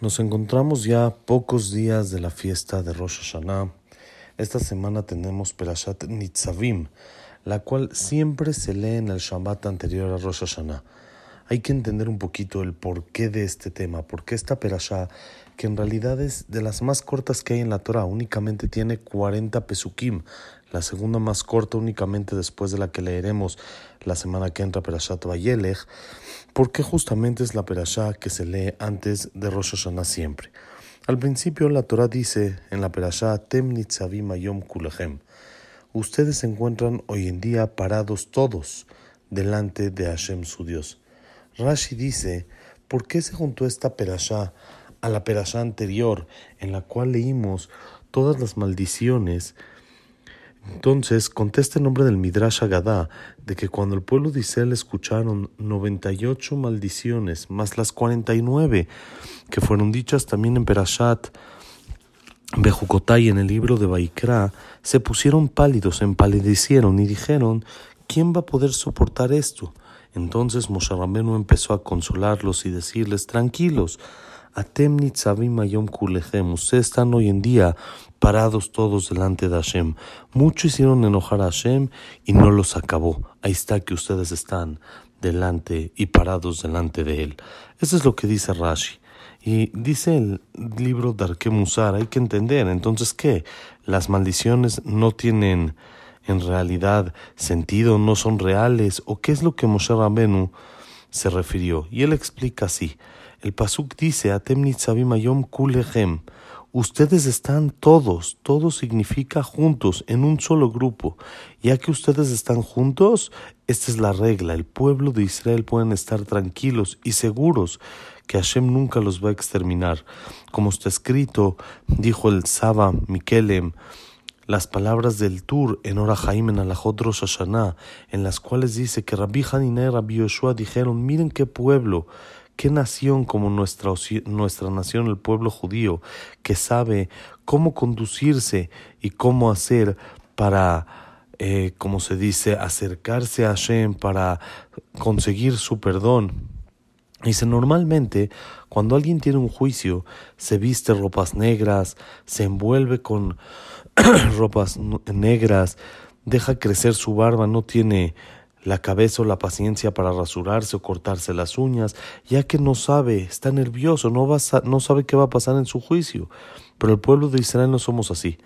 Nos encontramos ya pocos días de la fiesta de Rosh Hashanah. Esta semana tenemos Perashat Nitzavim, la cual siempre se lee en el Shabbat anterior a Rosh Hashanah. Hay que entender un poquito el porqué de este tema, porque esta Perashá, que en realidad es de las más cortas que hay en la Torah, únicamente tiene 40 pesukim, la segunda más corta únicamente después de la que leeremos la semana que entra Perashat Vayelech, porque justamente es la perashá que se lee antes de Rosh Hashanah siempre. Al principio la Torah dice en la perashá Tem Nitzavim Ayom Kulechem. Ustedes se encuentran hoy en día parados todos delante de Hashem su Dios. Rashi dice, ¿por qué se juntó esta perashá a la perashá anterior en la cual leímos todas las maldiciones entonces contesta el nombre del Midrash Agadá de que cuando el pueblo de Israel escucharon 98 maldiciones, más las 49 que fueron dichas también en Perashat Bejucotay en el libro de Baikra, se pusieron pálidos, empalidecieron y dijeron, ¿quién va a poder soportar esto? Entonces Moshe empezó a consolarlos y decirles, tranquilos, Atem kulechem. Ustedes están hoy en día parados todos delante de Hashem. Mucho hicieron enojar a Hashem y no los acabó. Ahí está que ustedes están delante y parados delante de él. Eso es lo que dice Rashi. Y dice el libro Darke Musar, hay que entender, entonces, ¿qué? Las maldiciones no tienen en realidad sentido, no son reales, o qué es lo que Moshe Rabenu se refirió. Y él explica así. El pasuk dice, Atem nitzavim ayom kulechem. Ustedes están todos, todo significa juntos, en un solo grupo. Ya que ustedes están juntos, esta es la regla. El pueblo de Israel pueden estar tranquilos y seguros que Hashem nunca los va a exterminar. Como está escrito, dijo el Saba Mikelem, las palabras del Tur en Ora Jaim en Alajot Rosh Hashanah, en las cuales dice que Rabbi Hanina y Rabbi Yoshua dijeron, miren qué pueblo, qué nación como nuestra, nuestra nación, el pueblo judío, que sabe cómo conducirse y cómo hacer para, eh, como se dice, acercarse a Hashem, para conseguir su perdón. Dice, normalmente cuando alguien tiene un juicio, se viste ropas negras, se envuelve con ropas negras, deja crecer su barba, no tiene la cabeza o la paciencia para rasurarse o cortarse las uñas, ya que no sabe, está nervioso, no, va no sabe qué va a pasar en su juicio. Pero el pueblo de Israel no somos así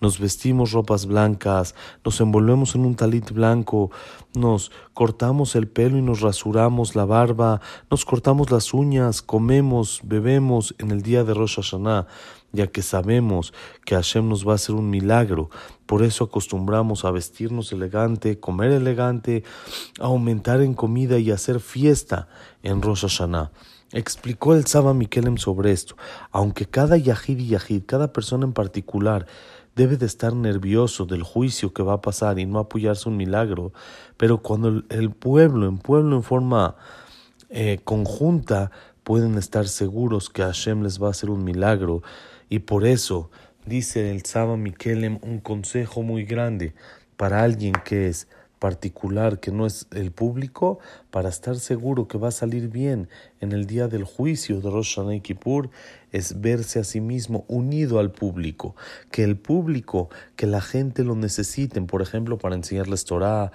nos vestimos ropas blancas, nos envolvemos en un talit blanco, nos cortamos el pelo y nos rasuramos la barba, nos cortamos las uñas, comemos, bebemos en el día de Rosh Hashanah, ya que sabemos que Hashem nos va a hacer un milagro. Por eso acostumbramos a vestirnos elegante, comer elegante, aumentar en comida y hacer fiesta en Rosh Hashanah. Explicó el Saba Mikelem sobre esto. Aunque cada yahid y yahid, cada persona en particular, debe de estar nervioso del juicio que va a pasar y no apoyarse un milagro, pero cuando el, pueblo, en pueblo en forma eh, conjunta, pueden estar seguros que Hashem les va a hacer un milagro. Y por eso dice el Saba Mikelem un consejo muy grande para alguien que es particular que no es el público para estar seguro que va a salir bien en el día del juicio de Rosh Hashanah Kippur es verse a sí mismo unido al público, que el público, que la gente lo necesiten, por ejemplo, para enseñarles Torah,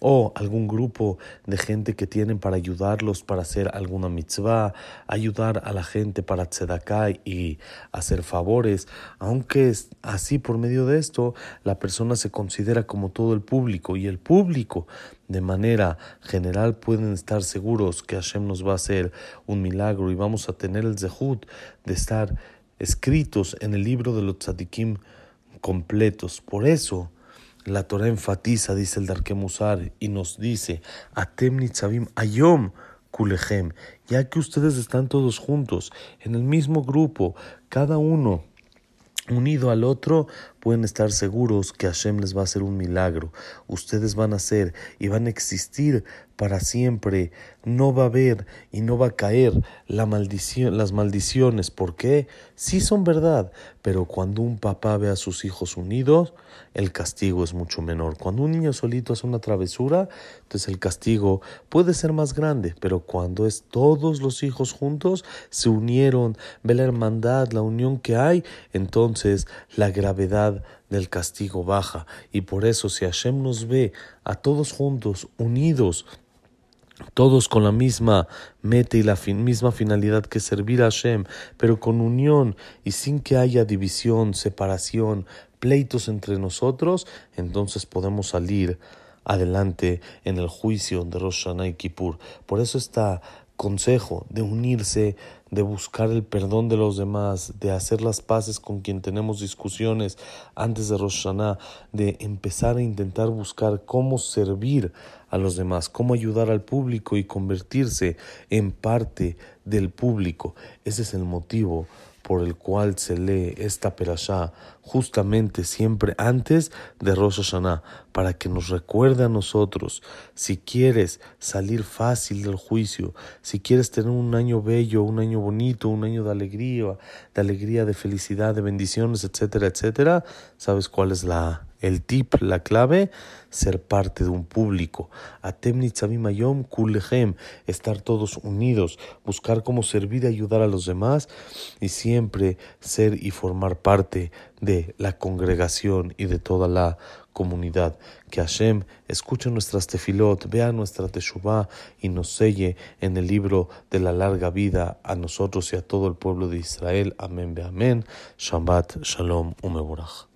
o algún grupo de gente que tienen para ayudarlos para hacer alguna mitzvah, ayudar a la gente para tzedakah y hacer favores, aunque así por medio de esto la persona se considera como todo el público y el público de manera general pueden estar seguros que Hashem nos va a hacer un milagro y vamos a tener el zehut de estar escritos en el libro de los tzadikim completos. Por eso la Torah enfatiza, dice el Darkemusar, y nos dice, Atem nitzavim ayom kulechem, ya que ustedes están todos juntos, en el mismo grupo, cada uno unido al otro, pueden estar seguros que Hashem les va a hacer un milagro. Ustedes van a ser y van a existir para siempre. No va a haber y no va a caer la las maldiciones. ¿Por qué? Sí son verdad, pero cuando un papá ve a sus hijos unidos, el castigo es mucho menor. Cuando un niño solito hace una travesura, entonces el castigo puede ser más grande, pero cuando es todos los hijos juntos, se unieron, ve la hermandad, la unión que hay, entonces la gravedad del castigo baja. Y por eso si Hashem nos ve a todos juntos, unidos, todos con la misma meta y la misma finalidad que servir a Hashem, pero con unión y sin que haya división, separación, pleitos entre nosotros, entonces podemos salir adelante en el juicio de Rosh Hashanah y Kippur. Por eso está consejo de unirse, de buscar el perdón de los demás, de hacer las paces con quien tenemos discusiones antes de Rosh Hashanah, de empezar a intentar buscar cómo servir a los demás, cómo ayudar al público y convertirse en parte del público. Ese es el motivo por el cual se lee esta perashá justamente siempre antes de Rosh Hashanah, para que nos recuerde a nosotros, si quieres salir fácil del juicio, si quieres tener un año bello, un año bonito, un año de alegría, de alegría, de felicidad, de bendiciones, etcétera, etcétera, ¿sabes cuál es la el tip, la clave, ser parte de un público. Atem mayom kulechem, estar todos unidos, buscar cómo servir y ayudar a los demás y siempre ser y formar parte de la congregación y de toda la comunidad. Que Hashem escuche nuestras tefilot, vea nuestra teshuvah y nos selle en el libro de la larga vida a nosotros y a todo el pueblo de Israel. Amén, be amén. Shabbat, shalom, umeborach.